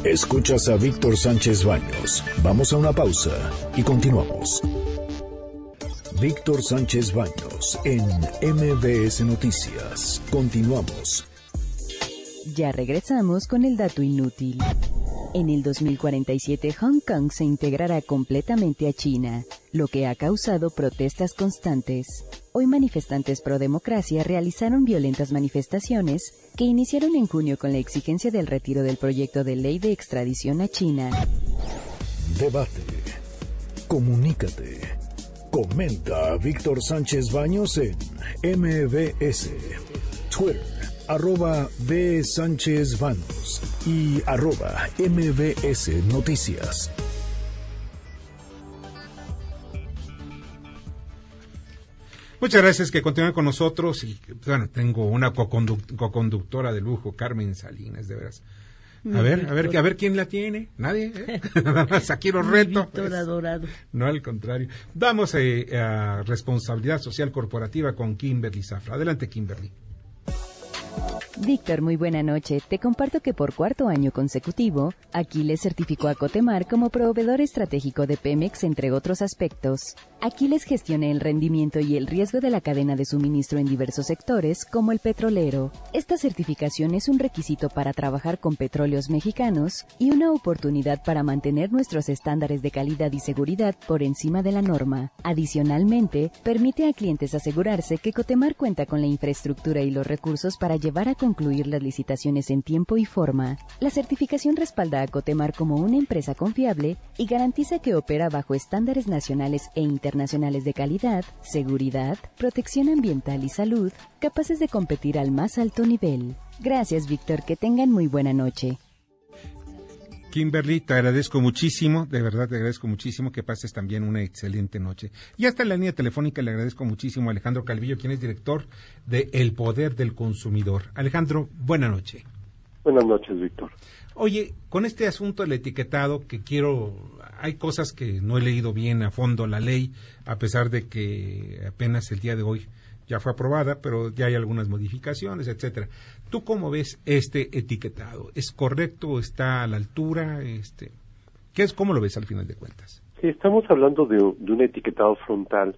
Escuchas a Víctor Sánchez Baños. Vamos a una pausa y continuamos. Víctor Sánchez Baños en MBS Noticias. Continuamos. Ya regresamos con el dato inútil. En el 2047 Hong Kong se integrará completamente a China, lo que ha causado protestas constantes. Hoy manifestantes pro democracia realizaron violentas manifestaciones que iniciaron en junio con la exigencia del retiro del proyecto de ley de extradición a China. Debate. Comunícate. Comenta a Víctor Sánchez Baños en MBS, Twitter arroba B. Sánchez Vanos y arroba MBS Noticias. Muchas gracias que continúen con nosotros y bueno, tengo una coconductora de lujo, Carmen Salinas, de veras. A ver, a ver, a ver quién la tiene. Nadie. ¿eh? [LAUGHS] Aquí los reto. adorado. No, al contrario. Vamos eh, a responsabilidad social corporativa con Kimberly Zafra. Adelante, Kimberly. out. Víctor, muy buena noche. Te comparto que por cuarto año consecutivo, Aquiles certificó a Cotemar como proveedor estratégico de Pemex, entre otros aspectos. Aquiles gestiona el rendimiento y el riesgo de la cadena de suministro en diversos sectores, como el petrolero. Esta certificación es un requisito para trabajar con petróleos mexicanos y una oportunidad para mantener nuestros estándares de calidad y seguridad por encima de la norma. Adicionalmente, permite a clientes asegurarse que Cotemar cuenta con la infraestructura y los recursos para llevar a concluir las licitaciones en tiempo y forma. La certificación respalda a Cotemar como una empresa confiable y garantiza que opera bajo estándares nacionales e internacionales de calidad, seguridad, protección ambiental y salud, capaces de competir al más alto nivel. Gracias, Víctor. Que tengan muy buena noche. Kimberly, te agradezco muchísimo, de verdad te agradezco muchísimo que pases también una excelente noche. Y hasta en la línea telefónica le agradezco muchísimo a Alejandro Calvillo, quien es director de El Poder del Consumidor. Alejandro, buena noche. Buenas noches, Víctor. Oye, con este asunto del etiquetado que quiero, hay cosas que no he leído bien a fondo la ley, a pesar de que apenas el día de hoy ya fue aprobada, pero ya hay algunas modificaciones, etcétera. ¿Tú cómo ves este etiquetado? ¿Es correcto? ¿Está a la altura? Este, ¿qué es, ¿Cómo lo ves al final de cuentas? Sí, estamos hablando de, un etiquetado frontal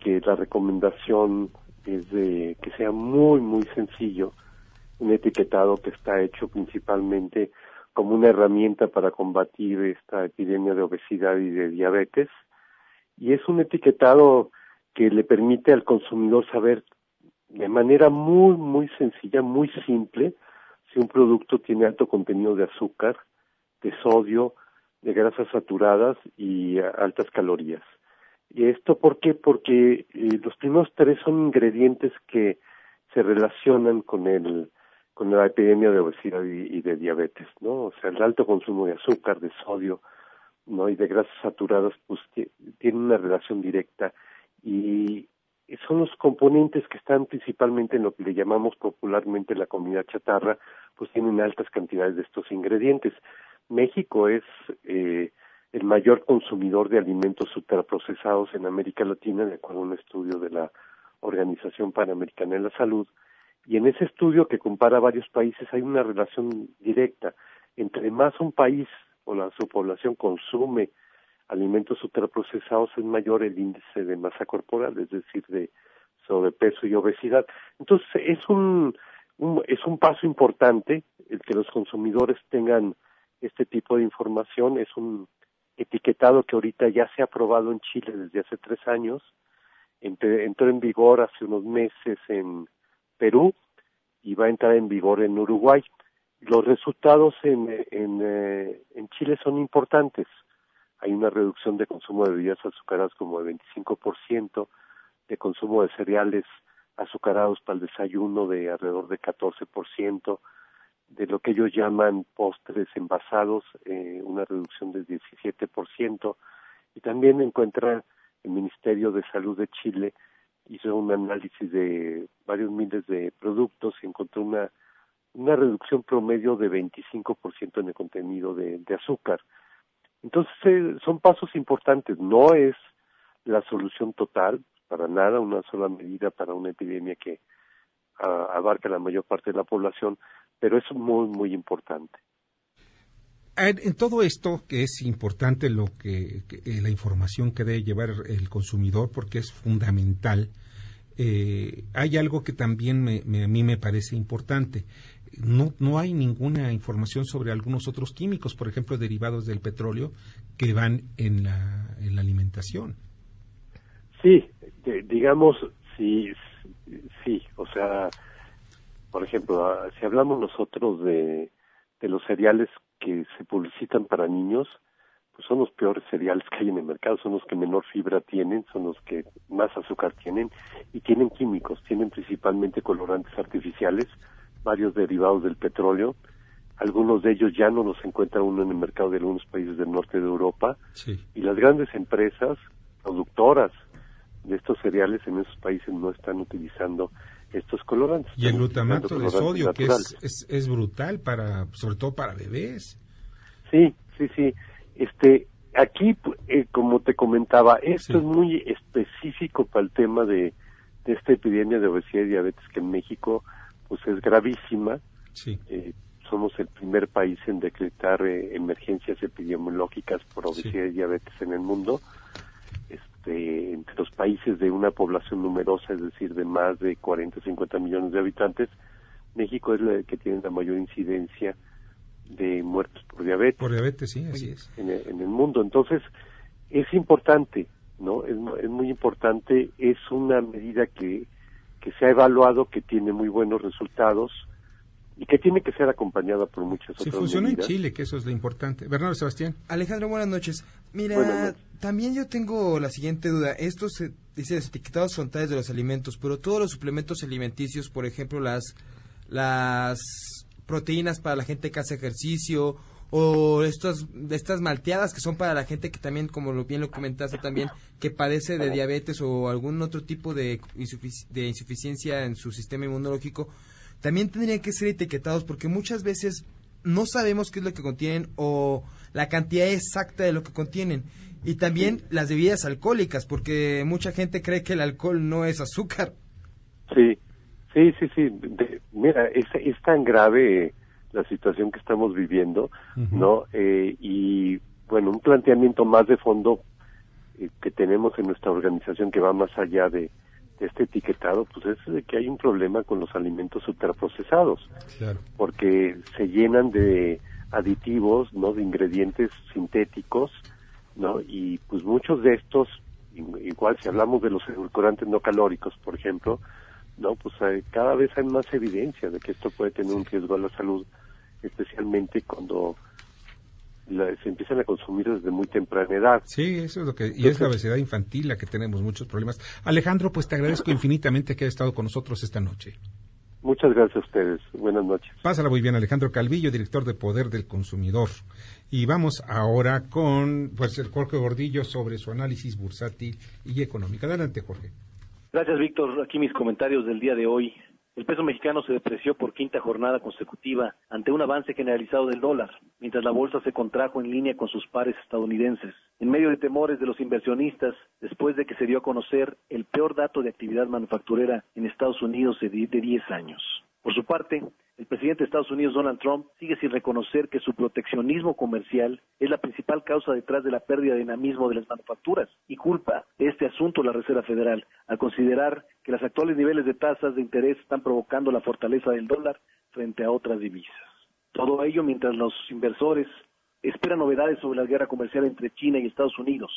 que la recomendación es de que sea muy, muy sencillo, un etiquetado que está hecho principalmente como una herramienta para combatir esta epidemia de obesidad y de diabetes. Y es un etiquetado que le permite al consumidor saber de manera muy, muy sencilla, muy simple, si un producto tiene alto contenido de azúcar, de sodio, de grasas saturadas y altas calorías. ¿Y esto por qué? Porque eh, los primeros tres son ingredientes que se relacionan con el con la epidemia de obesidad y, de diabetes, ¿no? O sea, el alto consumo de azúcar, de sodio, ¿no? Y de grasas saturadas, pues tiene una relación directa y son los componentes que están principalmente en lo que le llamamos popularmente la comida chatarra, pues tienen altas cantidades de estos ingredientes. México es eh, el mayor consumidor de alimentos superprocesados en América Latina, de acuerdo a un estudio de la Organización Panamericana de la Salud. Y en ese estudio que compara varios países hay una relación directa. Entre más un país o la, su población consume alimentos ultraprocesados es mayor el índice de masa corporal, es decir, de sobrepeso y obesidad. Entonces, es un, es un paso importante el que los consumidores tengan este tipo de información. Es un etiquetado que ahorita ya se ha aprobado en Chile desde hace tres años. entró en vigor hace unos meses en Perú y va a entrar en vigor en Uruguay. Los resultados en, en, eh, en Chile son importantes hay una reducción de consumo de bebidas azucaradas como de 25%, de consumo de cereales azucarados para el desayuno de alrededor de 14%, de lo que ellos llaman postres envasados, eh, una reducción del 17%, y también encuentra el Ministerio de Salud de Chile hizo un análisis de varios miles de productos y encontró una, una reducción promedio de 25% en el contenido de azúcar. Entonces, eh, son pasos importantes. No es la solución total, para nada, una sola medida para una epidemia que ah, abarca la mayor parte de la población, pero es muy, muy importante. En todo esto, que es importante lo que, eh, la información que debe llevar el consumidor, porque es fundamental, eh, hay algo que también a mí me parece importante no, no hay ninguna información sobre algunos otros químicos, por ejemplo, derivados del petróleo, que van en la, en la alimentación. Sí, digamos, sí, sí, o sea, por ejemplo, ah, si hablamos nosotros de, de los cereales que se publicitan para niños, pues son los peores cereales que hay en el mercado, son los que menor fibra tienen, son los que más azúcar tienen y tienen químicos, tienen principalmente colorantes artificiales, varios derivados del petróleo. Algunos de ellos ya no los encuentra uno en el mercado de algunos países del norte de Europa. Y las grandes empresas productoras de estos cereales en esos países no están utilizando estos colorantes. Y el glutamato de sodio, que es, es, brutal, para sobre todo para bebés. Sí, sí, sí. Este, aquí, eh, como te comentaba, esto es muy específico para el tema de, de esta epidemia de obesidad y diabetes que en México pues es gravísima. Sí. Eh, somos el primer país en decretar eh, emergencias epidemiológicas por obesidad y diabetes en el mundo. Este, entre los países de una población numerosa, es decir, de más de 40 o 50 millones de habitantes, México es el que tiene la mayor incidencia de muertos por diabetes. Por diabetes, sí, así es. En el, en el mundo. Entonces, es importante, ¿no? Es, es muy importante, es una medida que que se ha evaluado que tiene muy buenos resultados y que tiene que ser acompañada por muchas otras otras funciona en Chile, que eso es lo importante. Bernardo Sebastián. Alejandro, buenas noches. Mira, también yo tengo la siguiente duda. Estos, se dice, los etiquetados frontales de los alimentos, pero todos los suplementos alimenticios, por ejemplo, las, las proteínas para la gente que hace ejercicio o estos, estas malteadas que son para la gente que también, como lo bien lo comentaste también, que padece de diabetes o algún otro tipo de, de insuficiencia en su sistema inmunológico, también tendrían que ser etiquetados porque muchas veces no sabemos qué es lo que contienen o la cantidad exacta de lo que contienen. Y también las bebidas alcohólicas, porque mucha gente cree que el alcohol no es azúcar. Sí, sí, sí, sí. mira, es, es tan grave la situación que estamos viviendo, ¿no? Eh, y bueno, un planteamiento más de fondo eh, que tenemos en nuestra organización que va más allá de, este etiquetado, pues es de que hay un problema con los alimentos ultraprocesados, porque se llenan de aditivos, ¿no? De ingredientes sintéticos, ¿no? Y pues muchos de estos, igual si hablamos de los edulcorantes no calóricos, por ejemplo, no, pues cada vez hay más evidencia de que esto puede tener un riesgo a la salud especialmente cuando se empiezan a consumir desde muy temprana edad. Sí, eso es lo que y es la obesidad infantil la que tenemos muchos problemas. Alejandro, pues te agradezco infinitamente que hayas estado con nosotros esta noche. Muchas gracias a ustedes. Buenas noches. Pásala muy bien, Alejandro Calvillo, director de Poder del Consumidor. Y vamos ahora con pues, el Jorge Gordillo sobre su análisis bursátil y económico. Adelante, Jorge. Gracias, Víctor. Aquí mis comentarios del día de hoy. El peso mexicano se depreció por quinta jornada consecutiva ante un avance generalizado del dólar, mientras la bolsa se contrajo en línea con sus pares estadounidenses. En medio de temores de los inversionistas, después de que se dio a conocer el peor dato de actividad manufacturera en Estados Unidos de 10 años. Por su parte, el presidente de Estados Unidos, Donald Trump, sigue sin reconocer que su proteccionismo comercial es la principal causa detrás de la pérdida de dinamismo de las manufacturas y culpa de este asunto la Reserva Federal, al considerar que los actuales niveles de tasas de interés están provocando la fortaleza del dólar frente a otras divisas. Todo ello mientras los inversores esperan novedades sobre la guerra comercial entre China y Estados Unidos.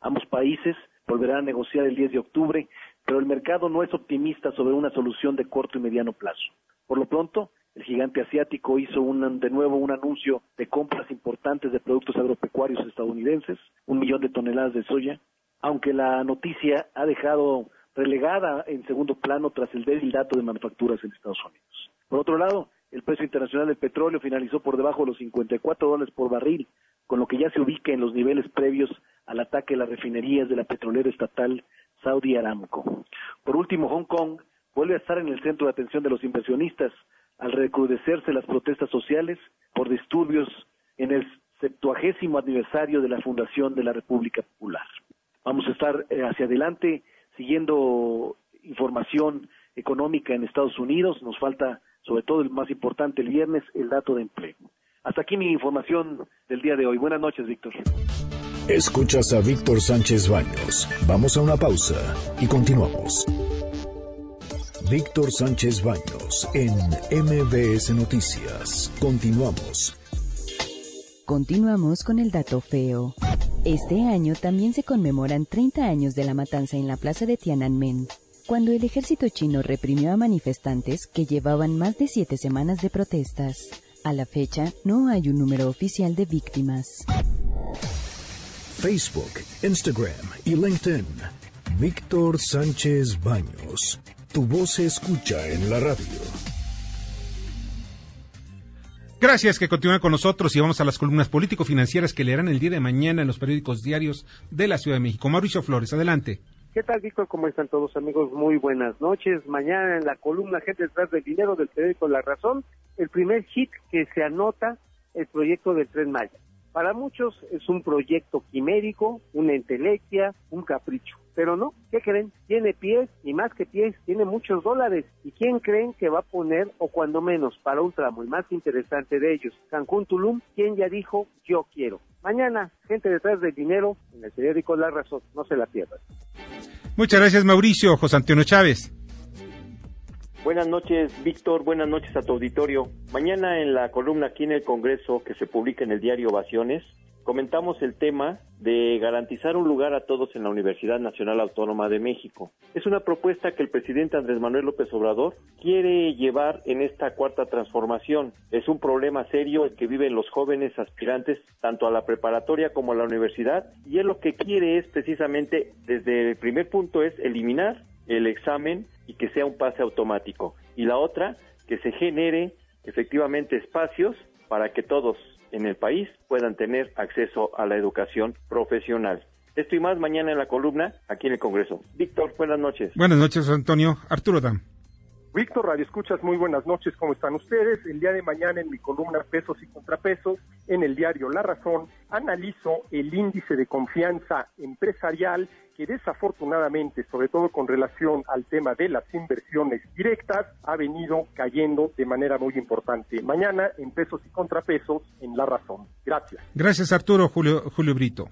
Ambos países volverán a negociar el 10 de octubre, pero el mercado no es optimista sobre una solución de corto y mediano plazo. Por lo pronto, el gigante asiático hizo de nuevo un anuncio de compras importantes de productos agropecuarios estadounidenses, un millón de toneladas de soya, aunque la noticia ha dejado relegada en segundo plano tras el débil dato de manufacturas en Estados Unidos. Por otro lado, el precio internacional del petróleo finalizó por debajo de los 54 dólares por barril, con lo que ya se ubica en los niveles previos al ataque a las refinerías de la petrolera estatal Saudi Aramco. Por último, Hong Kong vuelve a estar en el centro de atención de los inversionistas, al recrudecerse las protestas sociales por disturbios en el septuagésimo aniversario de la fundación de la República Popular. Vamos a estar eh, hacia adelante siguiendo información económica en Estados Unidos. Nos falta, sobre todo el más importante, el viernes, el dato de empleo. Hasta aquí mi información del día de hoy. Buenas noches, Víctor. Escuchas a Víctor Sánchez Baños. Vamos a una pausa y continuamos. Víctor Sánchez Baños en MBS Noticias. Continuamos. Continuamos con el dato feo. Este año también se conmemoran 30 años de la matanza en la plaza de Tiananmen, cuando el ejército chino reprimió a manifestantes que llevaban más de siete semanas de protestas. A la fecha, no hay un número oficial de víctimas. Facebook, Instagram y LinkedIn. Víctor Sánchez Baños. Tu voz se escucha en la radio. Gracias que continúan con nosotros y vamos a las columnas político-financieras que leerán el día de mañana en los periódicos diarios de la Ciudad de México. Mauricio Flores, adelante. ¿Qué tal, Víctor? ¿Cómo están todos, amigos? Muy buenas noches. Mañana en la columna Gente detrás del dinero del periódico La Razón, el primer hit que se anota el proyecto del Tren Maya. Para muchos es un proyecto quimérico, una entelequia, un capricho. Pero no, ¿qué creen? Tiene pies y más que pies, tiene muchos dólares. ¿Y quién creen que va a poner, o cuando menos, para un tramo, el más interesante de ellos, Cancún Tulum, ¿quién ya dijo yo quiero? Mañana, gente detrás del dinero, en el periódico La Razón, no se la pierdan. Muchas gracias Mauricio, José Antonio Chávez. Buenas noches, Víctor. Buenas noches a tu auditorio. Mañana en la columna aquí en el Congreso que se publica en el diario Ovaciones, comentamos el tema de garantizar un lugar a todos en la Universidad Nacional Autónoma de México. Es una propuesta que el presidente Andrés Manuel López Obrador quiere llevar en esta cuarta transformación. Es un problema serio el que viven los jóvenes aspirantes tanto a la preparatoria como a la universidad y él lo que quiere es precisamente desde el primer punto es eliminar el examen y que sea un pase automático. Y la otra, que se genere efectivamente espacios para que todos en el país puedan tener acceso a la educación profesional. Esto y más mañana en la columna aquí en el Congreso. Víctor, buenas noches. Buenas noches, Antonio. Arturo Dam. Víctor Radio Escuchas, muy buenas noches, ¿cómo están ustedes? El día de mañana en mi columna Pesos y Contrapesos, en el diario La Razón, analizo el índice de confianza empresarial que desafortunadamente, sobre todo con relación al tema de las inversiones directas, ha venido cayendo de manera muy importante. Mañana en Pesos y Contrapesos, en La Razón. Gracias. Gracias Arturo, Julio, Julio Brito.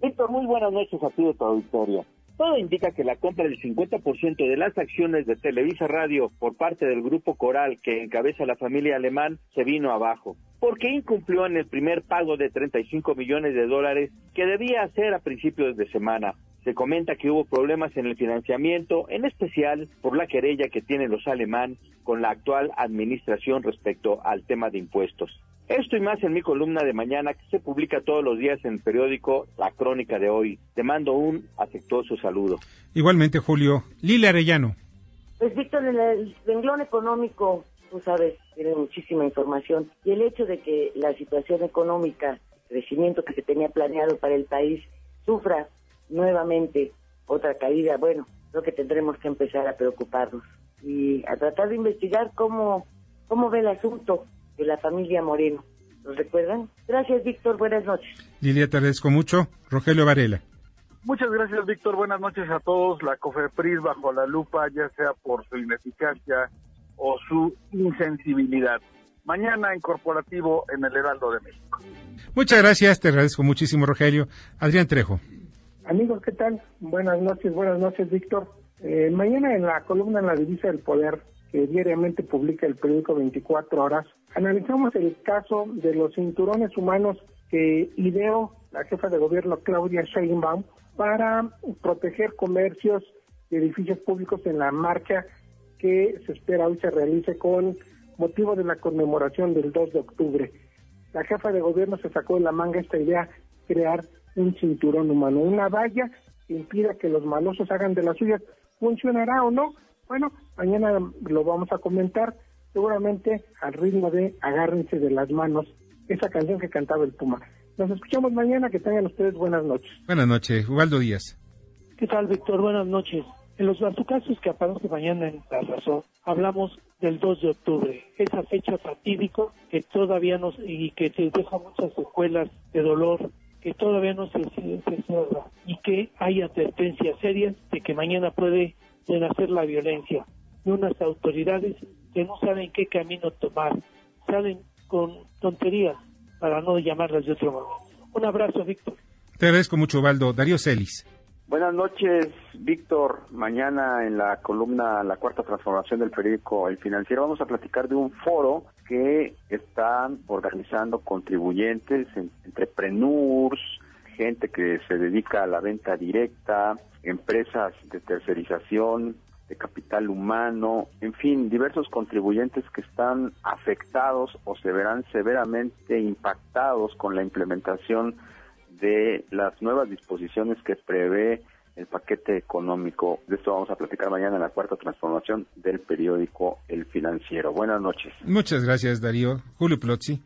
Víctor, muy buenas noches a ti de tu auditorio. Todo indica que la compra del 50% de las acciones de Televisa Radio por parte del grupo Coral que encabeza la familia alemán se vino abajo. ¿Por qué incumplió en el primer pago de 35 millones de dólares que debía hacer a principios de semana? Se comenta que hubo problemas en el financiamiento, en especial por la querella que tienen los alemán con la actual administración respecto al tema de impuestos. Esto y más en mi columna de mañana que se publica todos los días en el periódico La Crónica de hoy. Te mando un afectuoso saludo. Igualmente, Julio. Lila Arellano. Pues Víctor, en el renglón económico, tú sabes, tiene muchísima información. Y el hecho de que la situación económica, el crecimiento que se tenía planeado para el país, sufra nuevamente otra caída, bueno, creo que tendremos que empezar a preocuparnos y a tratar de investigar cómo, cómo ve el asunto de la familia Moreno. ¿Los recuerdan? Gracias, Víctor. Buenas noches. Lilia, te agradezco mucho. Rogelio Varela. Muchas gracias, Víctor. Buenas noches a todos. La COFEPRIS bajo la lupa, ya sea por su ineficacia o su insensibilidad. Mañana en Corporativo en el Heraldo de México. Muchas gracias. Te agradezco muchísimo, Rogelio. Adrián Trejo. Amigos, ¿qué tal? Buenas noches, buenas noches, Víctor. Eh, mañana en la columna en la Divisa del Poder, que diariamente publica el periódico 24 Horas, analizamos el caso de los cinturones humanos que ideó la jefa de gobierno Claudia Sheinbaum para proteger comercios y edificios públicos en la marcha que se espera hoy se realice con motivo de la conmemoración del 2 de octubre. La jefa de gobierno se sacó de la manga esta idea, crear un cinturón humano, una valla que impida que los malosos hagan de las suyas. ¿Funcionará o no? Bueno, mañana lo vamos a comentar, seguramente al ritmo de Agárrense de las manos, esa canción que cantaba el Puma. Nos escuchamos mañana, que tengan ustedes buenas noches. Buenas noches, Ubaldo Díaz. ¿Qué tal, Víctor? Buenas noches. En los casos que aparece mañana en La Razón, hablamos del 2 de octubre, esa fecha fatídica que todavía nos, y que te deja muchas secuelas de dolor, que todavía no se, se, cierra y que hay advertencias serias de que mañana puede renacer la violencia de unas autoridades que no saben qué camino tomar, salen con tonterías para no llamarlas de otro modo. Un abrazo, Víctor. Te agradezco mucho, Valdo. Darío Celis. Buenas noches, Víctor. Mañana en la columna La Cuarta Transformación del periódico El Financiero vamos a platicar de un foro que están organizando contribuyentes, entrepreneurs, gente que se dedica a la venta directa, empresas de tercerización, de capital humano, en fin, diversos contribuyentes que están afectados o se verán severamente impactados con la implementación de las nuevas disposiciones que prevé el paquete económico. De esto vamos a platicar mañana en la cuarta transformación del periódico El Financiero. Buenas noches. Muchas gracias, Darío. Julio Plotzi.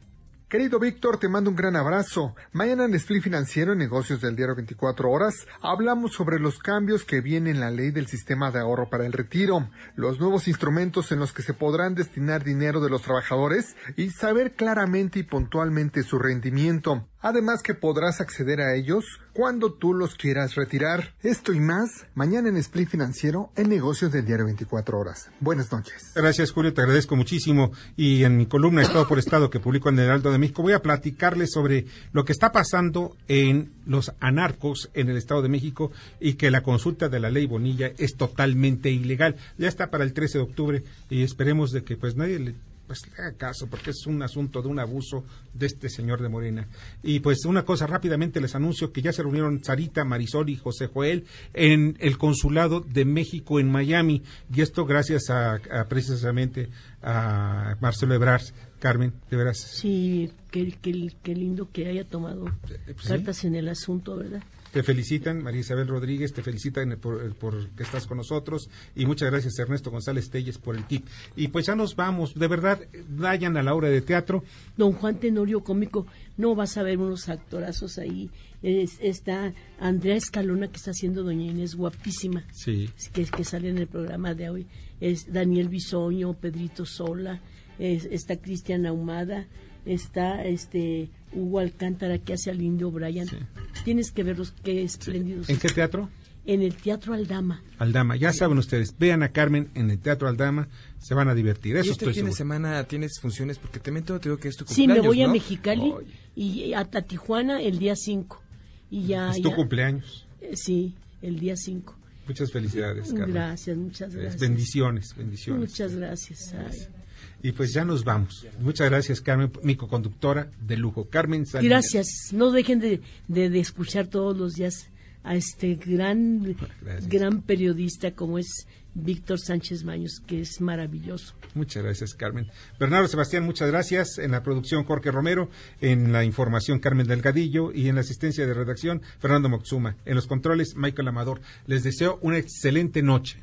Querido Víctor, te mando un gran abrazo. Mañana en Split Financiero, en negocios del diario 24 horas, hablamos sobre los cambios que vienen en la ley del sistema de ahorro para el retiro, los nuevos instrumentos en los que se podrán destinar dinero de los trabajadores y saber claramente y puntualmente su rendimiento. Además que podrás acceder a ellos cuando tú los quieras retirar. Esto y más mañana en Split Financiero en negocios del diario 24 horas. Buenas noches. Gracias Julio, te agradezco muchísimo. Y en mi columna Estado por Estado que publico en el Heraldo de México voy a platicarles sobre lo que está pasando en los anarcos en el Estado de México y que la consulta de la ley Bonilla es totalmente ilegal. Ya está para el 13 de octubre y esperemos de que pues nadie le pues le haga caso, porque es un asunto de un abuso de este señor de Morena. Y pues una cosa, rápidamente les anuncio que ya se reunieron Sarita, Marisol y José Joel en el Consulado de México en Miami, y esto gracias a, precisamente a Marcelo Ebrard. Carmen, de veras. Sí, qué, qué, lindo que haya tomado eh, pues cartas en el asunto, ¿verdad? Te felicitan, María Isabel Rodríguez, te felicitan por, por, que estás con nosotros y muchas gracias Ernesto González Telles por el tip. Y pues ya nos vamos, de verdad, vayan a la obra de teatro. Don Juan Tenorio Cómico, no vas a ver unos actorazos ahí. está Andrea Escalona que está haciendo Doña Inés guapísima, sí. que, que sale en el programa de hoy. Es Daniel Bisoño, Pedrito Sola, está Cristian Ahumada, está este Hugo Alcántara que hace al indio Brian. Tienes que verlos, qué espléndidos. ¿En qué teatro? En el Teatro Aldama. Aldama, ya saben ustedes, vean a Carmen en el Teatro Aldama, se van a divertir. Eso ¿Y este fin de semana tienes funciones? Porque también te digo que es tu cumpleaños, Sí, me voy a Mexicali y a, Tijuana el día 5. Y ya, ¿Es tu cumpleaños? Eh, sí, el día 5. Muchas felicidades, Carmen. Gracias, muchas gracias. bendiciones, bendiciones. Muchas gracias. Y pues ya nos vamos. Muchas gracias, Carmen, mi co-conductora de lujo. Carmen Salinas. Gracias. No dejen de, de, escuchar todos los días a este gran, gran periodista como es Víctor Sánchez Baños, que es maravilloso. Muchas gracias, Carmen. Bernardo Sebastián, muchas gracias. En la producción, Jorge Romero. En la información, Carmen Delgadillo. Y en la asistencia de redacción, Fernando Moxuma. En los controles, Michael Amador. Les deseo una excelente noche.